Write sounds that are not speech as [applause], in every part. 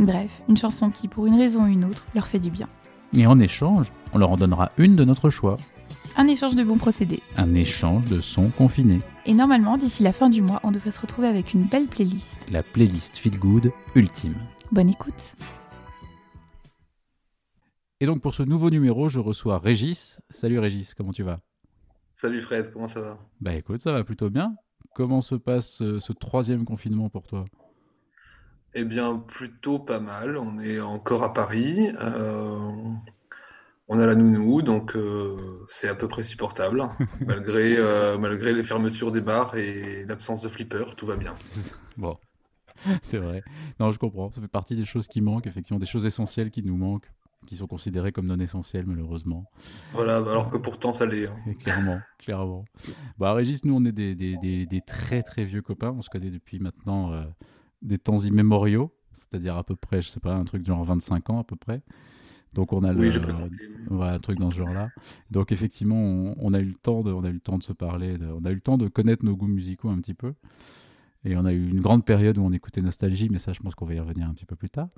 Bref, une chanson qui, pour une raison ou une autre, leur fait du bien. Et en échange, on leur en donnera une de notre choix. Un échange de bons procédés. Un échange de sons confinés. Et normalement, d'ici la fin du mois, on devrait se retrouver avec une belle playlist. La playlist Feel Good ultime. Bonne écoute. Et donc pour ce nouveau numéro, je reçois Régis. Salut Régis, comment tu vas? Salut Fred, comment ça va? Bah écoute, ça va plutôt bien. Comment se passe euh, ce troisième confinement pour toi? Eh bien, plutôt pas mal. On est encore à Paris. euh, on a la nounou, donc euh, c'est à peu près supportable. [laughs] malgré, euh, malgré les fermetures des bars et l'absence de flipper, tout va bien. Bon, [laughs] c'est vrai. Non, je comprends. Ça fait partie des choses qui manquent, effectivement, des choses essentielles qui nous manquent, qui sont considérées comme non essentielles, malheureusement. Voilà, alors que pourtant ça l'est. hein. Clairement, clairement. Bah, Régis, nous, on est des, des- des- des très très vieux copains. On se connaît depuis maintenant des temps immémoriaux, c'est-à-dire à peu près, je sais pas, un truc genre 25 ans à peu près. Donc on a Oui, le, voilà, un truc dans ce genre-là. Donc effectivement, on, on a eu le temps de, on a eu le temps de se parler, de- on a eu le temps de connaître nos goûts musicaux un petit peu. Et on a eu une grande période où on écoutait Nostalgie, mais ça, je pense qu'on va y revenir un petit peu plus tard.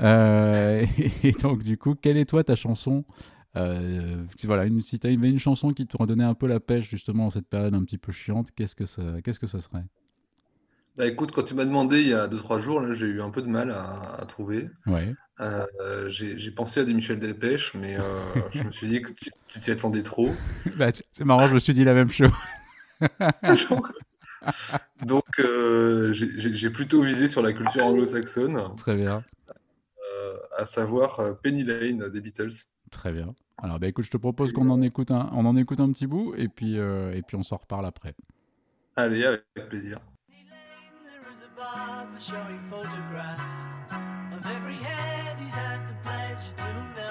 Euh, [laughs] et donc, du coup, quelle est toi ta chanson euh, Voilà, une, si tu avais une chanson qui te redonnait un peu la pêche justement en cette période un petit peu chiante, qu'est-ce que ça, qu'est-ce que ça serait? Bah écoute, quand tu m'as demandé il y a 2-3 jours, là, j'ai eu un peu de mal à, à trouver. Ouais. Euh, j'ai j'ai pensé à des Michel Delpech, mais euh, [laughs] je me suis dit que tu t'y attendais trop. Bah, c'est marrant, je me suis dit la même chose. [laughs] Donc, euh, j'ai plutôt visé sur la culture anglo-saxonne, Très bien, euh, à savoir euh, Penny Lane des Beatles. très bien. Alors, bah, écoute, je te propose qu'on en écoute un, on en écoute un petit bout et puis, et puis on s'en reparle après. Allez, avec plaisir. Barber showing photographs of every head he's had the pleasure to know,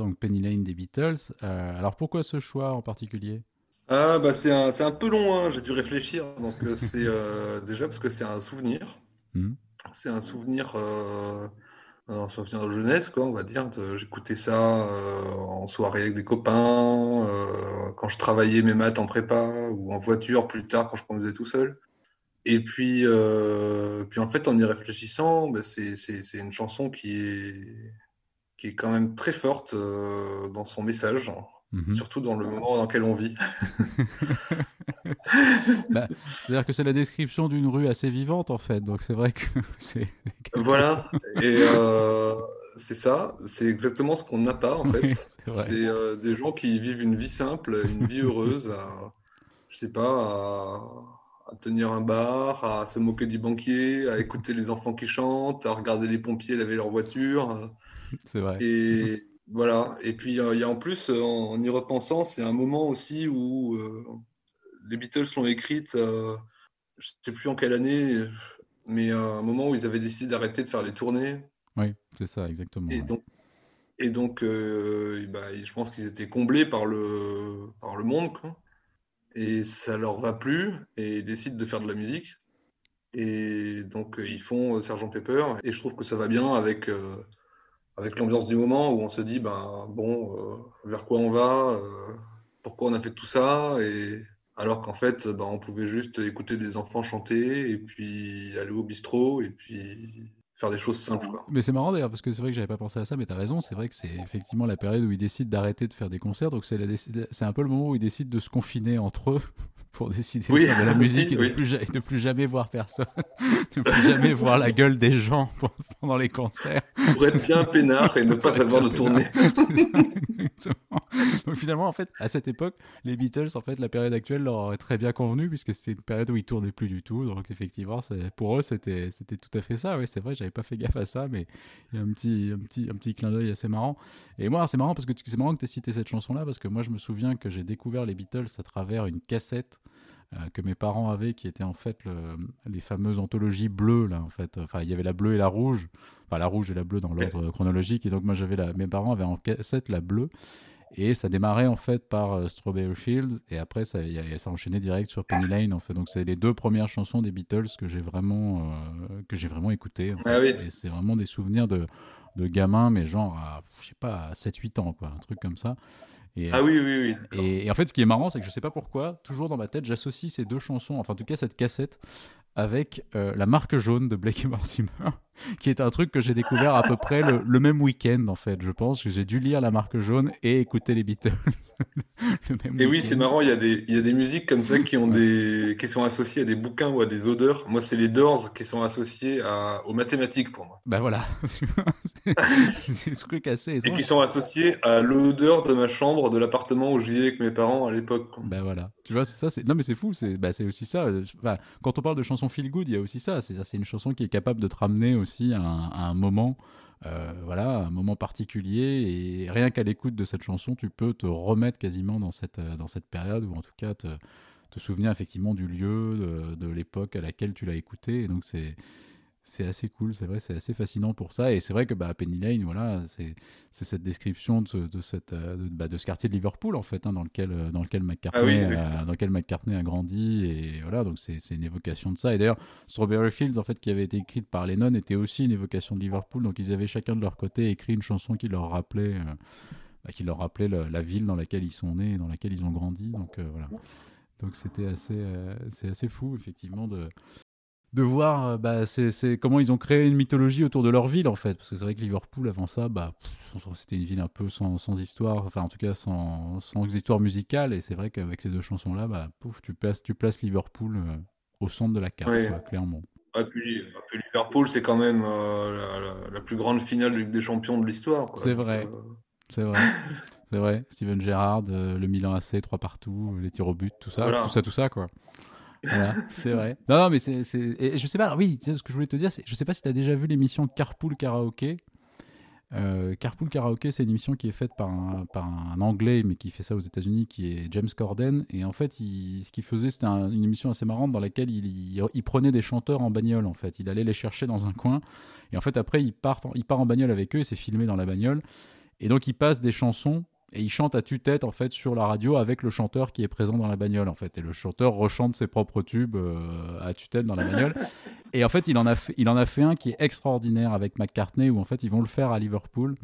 donc Penny Lane des Beatles. Euh, alors, pourquoi ce choix en particulier? Ah, bah, c'est un, c'est un peu long, hein, j'ai dû réfléchir. Donc, euh, c'est euh, [laughs] déjà parce que c'est un souvenir. Mhm. C'est un souvenir, un souvenir de jeunesse, quoi, on va dire. J'écoutais ça euh, en soirée avec des copains, euh, quand je travaillais mes maths en prépa ou en voiture plus tard quand je conduisais tout seul. Et puis, euh, puis en fait, en y réfléchissant, bah, c'est une chanson qui est, qui est quand même très forte euh, dans son message, Mhm. surtout dans le moment dans lequel on vit. [laughs] [laughs] Bah, C'est-à-dire que c'est la description d'une rue assez vivante en fait, donc c'est vrai que [laughs] c'est. Voilà, et euh, c'est ça, c'est exactement ce qu'on n'a pas en fait. Oui, c'est euh, des gens qui vivent une vie simple, une vie heureuse, à, je sais pas, à, à tenir un bar, à se moquer du banquier, à écouter les enfants qui chantent, à regarder les pompiers laver leur voiture. C'est vrai. Et voilà. Et puis euh, il y a en plus, en, en y repensant, c'est un moment aussi où euh, les Beatles l'ont écrite, euh, je sais plus en quelle année, mais à un moment où ils avaient décidé d'arrêter de faire les tournées. Oui, c'est ça, exactement. Et ouais. donc, et donc euh, bah, je pense qu'ils étaient comblés par le, par le monde, quoi. Et ça leur va plus et ils décident de faire de la musique. Et donc euh, ils font euh, Sergent Pepper et je trouve que ça va bien avec, euh, avec l'ambiance du moment où on se dit ben bon vers quoi on va, pourquoi on a fait tout ça et alors qu'en fait ben, on pouvait juste écouter des enfants chanter et puis aller au bistrot et puis faire des choses simples quoi. Mais c'est marrant d'ailleurs parce que c'est vrai que j'avais pas pensé à ça, mais t'as raison. C'est vrai que c'est effectivement la période où ils décident d'arrêter de faire des concerts. Donc c'est la un peu le moment où ils décident de se confiner entre eux [laughs] pour décider Oui, de faire de la musique [laughs] et de, plus, ja- et de plus jamais voir personne, [laughs] de plus jamais voir la gueule des gens [laughs] pendant les concerts. Pour être bien peinard et ne pas savoir de [laughs] ça, exactement. Donc finalement, en fait, à cette époque, les Beatles, en fait, la période actuelle leur aurait très bien convenu puisque c'était une période où ils tournaient plus du tout. Donc effectivement, pour eux, c'était c'était tout à fait ça. Oui, c'est vrai, j'avais pas fait gaffe à ça, mais il y a un petit, un petit, un petit clin d'œil assez marrant. Et moi, c'est marrant parce que c'est marrant que tu aies cité cette chanson-là parce que moi, je me souviens que j'ai découvert les Beatles à travers une cassette. Euh, que mes parents avaient, qui était en fait le- les fameuses anthologies bleues là, en fait. Enfin, il y avait la bleue et la rouge, enfin la rouge et la bleue dans l'ordre chronologique. Et donc moi, j'avais la, mes parents avaient en cassette la bleue. Et ça démarrait en fait par euh, Strawberry Fields et après ça, y a- ça enchaînait direct sur Penny Lane en fait. Donc c'est les deux premières chansons des Beatles que j'ai vraiment euh, que j'ai vraiment en fait. Ah oui. Et c'est vraiment des souvenirs de de gamin, mais genre à, je sais pas à 7-8 ans quoi, un truc comme ça. Et, Ah oui, oui, oui. et, et en fait, ce qui est marrant, c'est que je sais pas pourquoi, toujours dans ma tête, j'associe ces deux chansons, enfin en tout cas cette cassette, avec euh, la marque jaune de Blake Mortimer, [laughs] qui est un truc que j'ai découvert à peu près le, le même week-end en fait. Je pense que j'ai dû lire la marque jaune et écouter les Beatles. [laughs] le même Et oui, c'est marrant, il y a des, il y a des musiques comme ça qui ont des, qui sont associées à des bouquins ou à des odeurs. Moi, c'est les Doors qui sont associés à, aux mathématiques pour moi. Bah voilà, [laughs] c'est ce truc assez Et qui sont associés à l'odeur de ma chambre, de l'appartement où je vivais avec mes parents à l'époque. Bah voilà, tu vois, c'est ça. C'est... Non, mais c'est fou. C'est, bah, aussi ça. Enfin, quand on parle de chanson feel good, il y a aussi ça. C'est, ça, c'est une chanson qui est capable de te ramener aussi à un, à un moment, euh, voilà, un moment particulier. Et rien qu'à l'écoute de cette chanson, tu peux te remettre quasiment dans cette, euh, dans cette période, ou en tout cas te, te souvenir effectivement du lieu, de, de l'époque à laquelle tu l'as écouté. Et donc c'est c'est assez cool, c'est vrai, c'est assez fascinant pour ça. Et c'est vrai que bah, Penny Lane, voilà, c'est cette description de, ce- de, cette, euh, de, bah, de ce quartier de Liverpool, en fait, hein, dans, lequel, euh, dans, lequel McCartney, Ah oui, oui. euh, dans lequel McCartney a grandi. Et voilà, donc c'est une évocation de ça. Et d'ailleurs, Strawberry Fields, en fait, qui avait été écrite par Lennon, était aussi une évocation de Liverpool. Donc ils avaient chacun de leur côté écrit une chanson qui leur rappelait, euh, bah, qui leur rappelait le- la ville dans laquelle ils sont nés et dans laquelle ils ont grandi. Donc euh, voilà. Donc c'était assez, euh, c'est assez fou, effectivement, de, de voir euh, bah, c'est, comment ils ont créé une mythologie autour de leur ville, en fait. Parce que c'est vrai que Liverpool, avant ça, bah, c'était une ville un peu sans, sans histoire, enfin en tout cas sans, sans histoire musicale. Et c'est vrai qu'avec ces deux chansons-là, bah, pouf, tu, places, tu places Liverpool euh, au centre de la carte, Ouais. quoi, clairement. Et puis, et puis Liverpool, c'est quand même euh, la, la- la plus grande finale de Ligue des Champions de l'histoire. C'est vrai. euh, C'est vrai. c'est vrai. Steven Gerrard, le Milan AC, trois partout, les tirs au but, tout ça, Voilà. tout ça, tout ça, quoi. Voilà, c'est vrai. Non, non, mais c'est, je sais pas, oui, ce que je voulais te dire, c'est, je sais pas si tu as déjà vu l'émission Carpool Karaoke. Euh, Carpool Karaoke, c'est une émission qui est faite par un, Anglais, mais qui fait ça aux États-Unis, qui est James Corden. Et en fait, ce qu'il faisait, c'était un- une émission assez marrante dans laquelle il, il- prenait des chanteurs en bagnole. En fait, il allait les chercher dans un coin. Et en fait, après, il part il part en bagnole avec eux et c'est filmé dans la bagnole. Et donc, il passe des chansons et il chante à tue-tête en fait sur la radio avec le chanteur qui est présent dans la bagnole en fait. Et le chanteur rechante ses propres tubes euh, à tue-tête dans la bagnole. [laughs] Et en fait, il en a fait, il en a fait un qui est extraordinaire avec McCartney où en fait ils vont le faire à Liverpool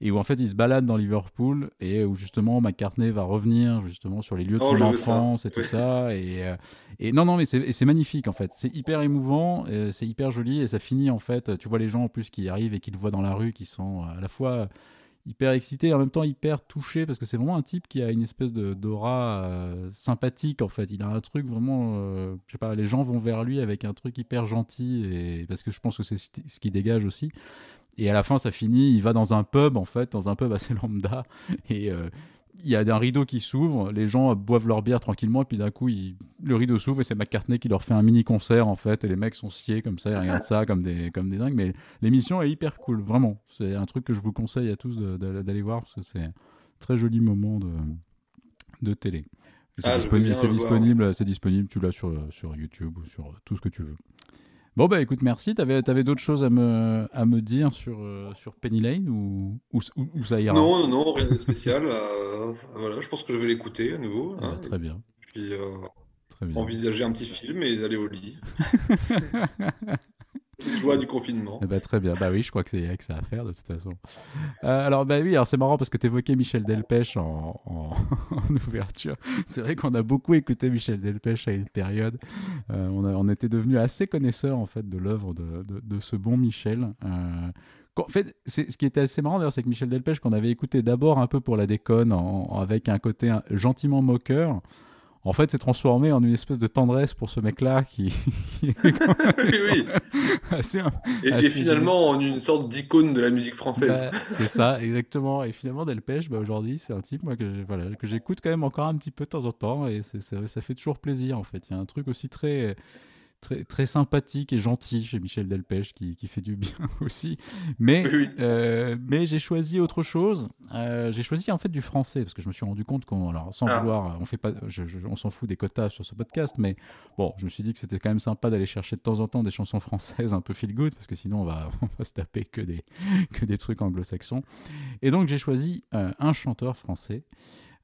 et où en fait il se balade dans Liverpool et où justement McCartney va revenir justement sur les lieux de Oh, son enfance et tout Oui. ça et, euh, et non non mais c'est magnifique en fait c'est hyper émouvant euh, c'est hyper joli et ça finit en fait tu vois les gens en plus qui arrivent et qui le voient dans la rue qui sont à la fois hyper excité et en même temps hyper touché parce que c'est vraiment un type qui a une espèce de d'aura euh, sympathique en fait. Il a un truc vraiment euh, je sais pas les gens vont vers lui avec un truc hyper gentil et parce que je pense que c'est ce qui dégage aussi. Et à la fin ça finit il va dans un pub en fait dans un pub assez lambda. [laughs] Et euh, il y a un rideau qui s'ouvre, les gens boivent leur bière tranquillement, et puis d'un coup, il- le rideau s'ouvre et c'est McCartney qui leur fait un mini concert en fait, et les mecs sont sciés comme ça, ils regardent ça comme des, comme des dingues. Mais l'émission est hyper cool, vraiment. C'est un truc que je vous conseille à tous d'aller voir parce que c'est un très joli moment de, de télé. C'est Ah, disponible, c'est disponible, tu l'as sur, sur YouTube ou sur tout ce que tu veux. Bon bah écoute, merci. T'avais avais, d'autres choses à me, à me dire sur, euh, sur Penny Lane ou, ou, ça ira? Non, non, non, rien de spécial. [laughs] euh, voilà, je pense que je vais l'écouter à nouveau. Ah hein. Très bien. puis euh, Très bien. envisager un petit film et aller au lit. [laughs] Les joies du confinement. Eh ben, très bien. Bah oui, je crois que c'est y a que ça à faire de toute façon. Euh, alors bah oui, alors c'est marrant parce que tu évoquais Michel Delpech [laughs] en, ouverture. C'est vrai qu'on a beaucoup écouté Michel Delpech à une période. Euh, on, a- on était devenus assez connaisseurs en fait de l'œuvre de, de- ce bon Michel. Euh, en fait, ce qui était assez marrant d'ailleurs, c'est que Michel Delpech, qu'on avait écouté d'abord un peu pour la déconne, avec un côté gentiment moqueur, en fait, s'est transformé en une espèce de tendresse pour ce mec-là qui, [laughs] oui, oui. [laughs] assez Et, finalement, en une sorte d'icône de la musique française. Bah, c'est ça, exactement. Et finalement, Delpech, bah, aujourd'hui, c'est un type moi, que, voilà, que j'écoute quand même encore un petit peu de temps en temps. Et c'est, c'est- ça fait toujours plaisir, en fait. Il y a un truc aussi très, très, très sympathique et gentil chez Michel Delpech qui, qui fait du bien [laughs] aussi. Mais, Oui, oui. euh, mais j'ai choisi autre chose. Euh, j'ai choisi en fait du français parce que je me suis rendu compte qu'on, alors sans Ah. vouloir, on fait pas, je- je- on s'en fout des quotas sur ce podcast, mais bon, je me suis dit que c'était quand même sympa d'aller chercher de temps en temps des chansons françaises un peu feel good parce que sinon on va, [laughs] on va se taper que des, que des trucs anglo-saxons. Et donc j'ai choisi euh, un chanteur français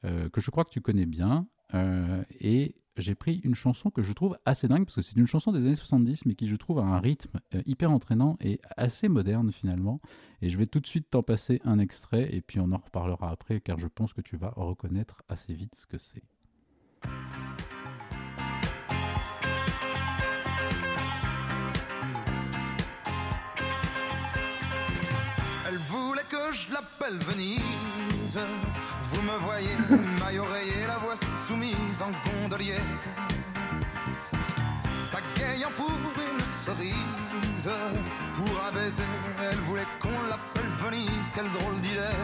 euh, que je crois que tu connais bien euh, et j'ai pris une chanson que je trouve assez dingue parce que c'est une chanson des années 70 mais qui je trouve a un rythme euh, hyper entraînant et assez moderne finalement. Et je vais tout de suite t'en passer un extrait et puis on en reparlera après car je pense que tu vas reconnaître assez vite ce que c'est. Elle voulait que je l'appelle Venise. Vous me voyez, maille oreiller, la voix soumise en gondolier. Pagayant pour une cerise, pour un baiser, elle voulait qu'on l'appelle Venise. Quelle drôle d'idée,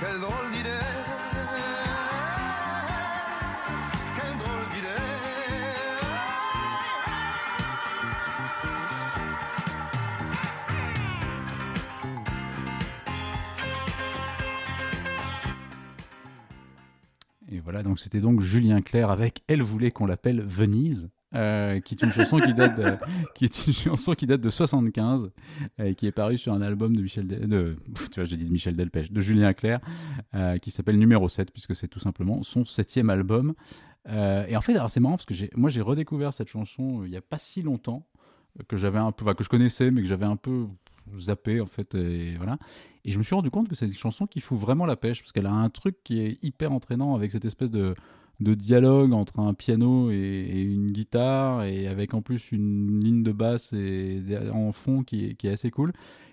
quelle drôle d'idée. Et voilà, donc c'était donc Julien Clerc avec Elle voulait qu'on l'appelle Venise. euh, qui est une chanson qui date de, [laughs] qui est une chanson qui date de 75 euh, et qui est parue sur un album de Michel de tu vois j'ai dit de Michel Delpech de Julien Clerc euh, qui s'appelle Numéro 7 puisque c'est tout simplement son septième album et en fait c'est marrant parce que j'ai moi j'ai redécouvert cette chanson il y a pas si longtemps que j'avais un peu que je connaissais mais que j'avais un peu zappé en fait et voilà et je me suis rendu compte que c'est une chanson qui fout vraiment la pêche parce qu'elle a un truc qui est hyper entraînant avec cette espèce de, de dialogue entre un piano et, une guitare et avec en plus une ligne de basse et, en fond qui est, qui est assez cool.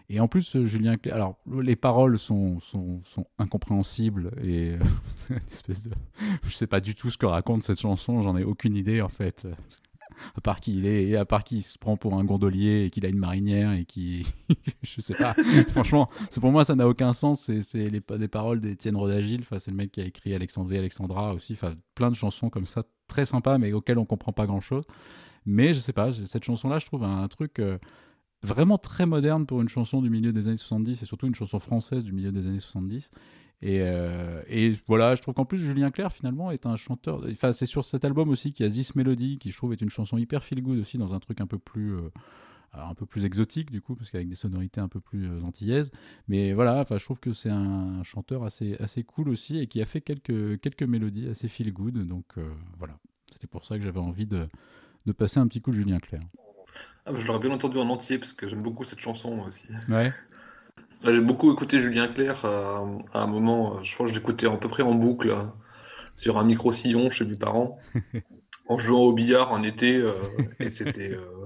Et en plus, Julien Clerc, alors les paroles sont, sont, sont incompréhensibles et euh, [laughs] c'est une espèce de. Je sais pas du tout ce que raconte cette chanson, j'en ai aucune idée en fait. À part qu'il est, et à part qu'il se prend pour un gondolier et qu'il a une marinière et qui, [laughs] je sais pas. [laughs] Franchement, c'est pour moi ça n'a aucun sens. C'est, les, des paroles d'Étienne Rodagil. Enfin, c'est le mec qui a écrit Alexandrie, Alexandra aussi. Enfin, plein de chansons comme ça, très sympas, mais auxquelles on comprend pas grand chose. Mais je sais pas, cette chanson-là, je trouve un, truc euh, vraiment très moderne pour une chanson du milieu des années 70 et surtout une chanson française du milieu des années 70. Et, euh, et voilà, je trouve qu'en plus Julien Clerc finalement est un chanteur. Enfin, c'est sur cet album aussi qu'il y a This Melody, qui je trouve est une chanson hyper feel good aussi dans un truc un peu plus, euh, un peu plus exotique du coup, parce qu'avec des sonorités un peu plus euh, antillaises. Mais voilà, enfin, je trouve que c'est un chanteur assez, assez cool aussi et qui a fait quelques, quelques mélodies assez feel good. Donc euh, voilà, c'était pour ça que j'avais envie de, de passer un petit coup de Julien Clerc. Ah, je l'aurais bien entendu en entier parce que j'aime beaucoup cette chanson aussi. Ouais. J'ai beaucoup écouté Julien Clerc euh, à un moment, euh, je crois que j'écoutais à peu près en boucle euh, sur un micro-sillon chez mes parents, [laughs] en jouant au billard en été, euh, et c'était euh,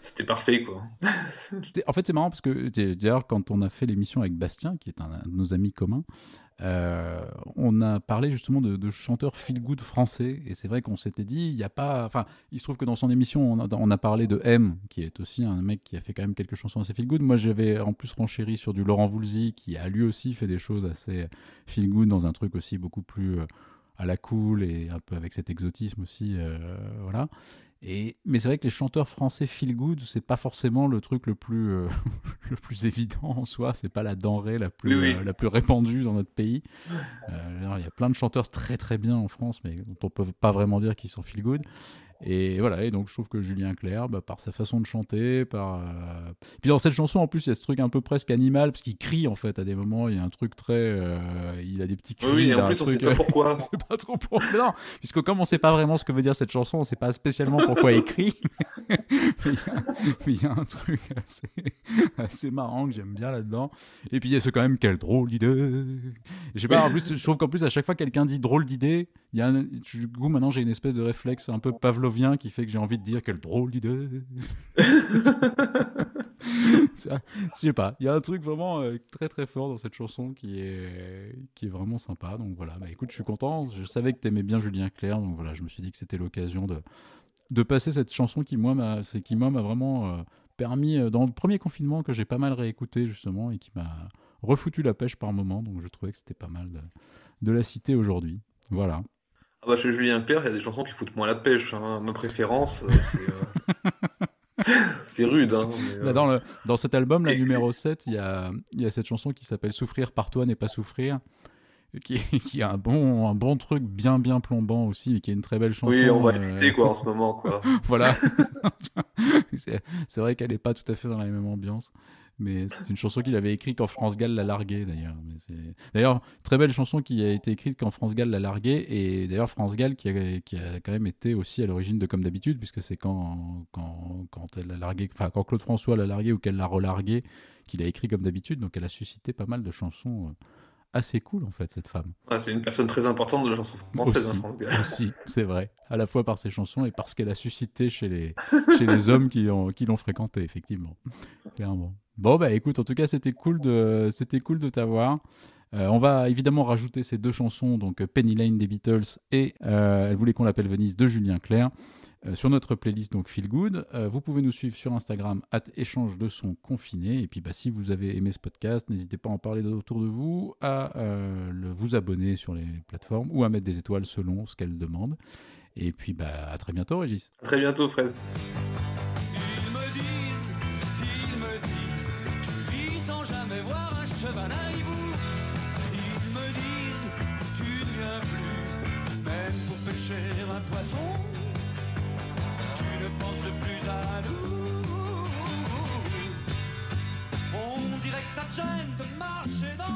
c'était parfait quoi. [laughs] En fait, c'est marrant parce que d'ailleurs, quand on a fait l'émission avec Bastien, qui est un, de nos amis communs, euh, on a parlé justement de, chanteurs feel good français. Et c'est vrai qu'on s'était dit, il n'y a pas. Enfin, il se trouve que dans son émission, on a, on a parlé de M, qui est aussi un mec qui a fait quand même quelques chansons assez feel good. Moi, j'avais en plus renchéri sur du Laurent Voulzy, qui a lui aussi fait des choses assez feel good dans un truc aussi beaucoup plus euh, à la cool et un peu avec cet exotisme aussi. euh, voilà. Et, mais c'est vrai que les chanteurs français feel good, c'est pas forcément le truc le plus, euh, [laughs] le plus évident en soi. C'est pas la denrée la plus, Oui, oui. euh, la plus répandue dans notre pays. Euh, Il y a plein de chanteurs très très bien en France, mais dont on peut pas vraiment dire qu'ils sont feel good. Et voilà, et donc je trouve que Julien Clerc, bah, par sa façon de chanter, par. euh, Puis dans cette chanson, en plus, il y a ce truc un peu presque animal, parce qu'il crie en fait à des moments, il y a un truc très. euh, Il a des petits cris. Oui, il et a en un plus, on sait truc, pas pourquoi. [laughs] on pas trop pour... mais non, puisque comme on sait pas vraiment ce que veut dire cette chanson, on sait pas spécialement pourquoi il crie. [laughs] mais il y a- y, un truc assez, assez marrant que j'aime bien là-dedans. Et puis il y a ce quand même, quelle drôle d'idée. Je sais pas, en plus, je trouve qu'en plus, à chaque fois que quelqu'un dit drôle d'idée, il y a un... du coup, maintenant, j'ai une espèce de réflexe un peu pavlovien qui fait que j'ai envie de dire quelle drôle d'idée. [laughs] Je sais pas, il y a un truc vraiment euh, très très fort dans cette chanson qui est, qui est vraiment sympa. Donc voilà, bah écoute, je suis content. Je savais que tu aimais bien Julien Clerc, donc voilà, je me suis dit que c'était l'occasion de, de passer cette chanson qui, moi, m'a c'est- qui, moi, m'a vraiment euh, permis, euh, dans le premier confinement, que j'ai pas mal réécouté justement et qui m'a refoutu la pêche par moment. Donc je trouvais que c'était pas mal de, de la citer aujourd'hui. Voilà. Ah bah, chez Julien Clerc, il y a des chansons qui foutent moins la pêche. hein. Ma préférence, euh, c'est. euh, [laughs] c'est rude. Hein, mais, Bah, euh, dans, le, dans cet album, la numéro 7, il y a, y a cette chanson qui s'appelle Souffrir par toi n'est pas souffrir, qui, [laughs] qui a un bon, un bon truc bien bien plombant aussi, mais qui est une très belle chanson. Oui, on va euh, l'écouter quoi en [laughs] ce moment. quoi. voilà. c'est c'est vrai qu'elle n'est pas tout à fait dans la même ambiance. Mais c'est une chanson qu'il avait écrite quand France Gall l'a largué d'ailleurs. D'ailleurs, très belle chanson qui a été écrite quand France Gall l'a largué. Et d'ailleurs, France Gall qui a, qui a quand même été aussi à l'origine de Comme d'habitude, puisque c'est quand, quand, quand elle l'a largué, enfin quand Claude François l'a largué ou qu'elle l'a relargué, qu'il a écrit Comme d'habitude. Donc elle a suscité pas mal de chansons euh, assez cool en fait, cette femme. Ouais, c'est une personne très importante de la chanson française, hein, Aussi, France Gall. aussi, c'est vrai. À la fois par ses chansons et parce qu'elle a suscité chez les, [laughs] chez les hommes qui l'ont qui l'ont fréquenté, effectivement. Clairement. Bon, bah écoute, en tout cas, c'était cool de, c'était cool de t'avoir. Euh, on va évidemment rajouter ces deux chansons, donc euh, Penny Lane des Beatles et euh, Elle voulait qu'on l'appelle Venise de Julien Clerc, sur notre playlist donc Feel Good. Vous pouvez nous suivre sur Instagram, at échange de son confiné. Et puis, bah, si vous avez aimé ce podcast, n'hésitez pas à en parler autour de vous, à vous abonner sur les plateformes ou à mettre des étoiles selon ce qu'elles demandent. Et puis, bah, à très bientôt, Régis. À très bientôt, Fred. Tu ne penses plus à nous. On dirait que ça te gêne de marcher dans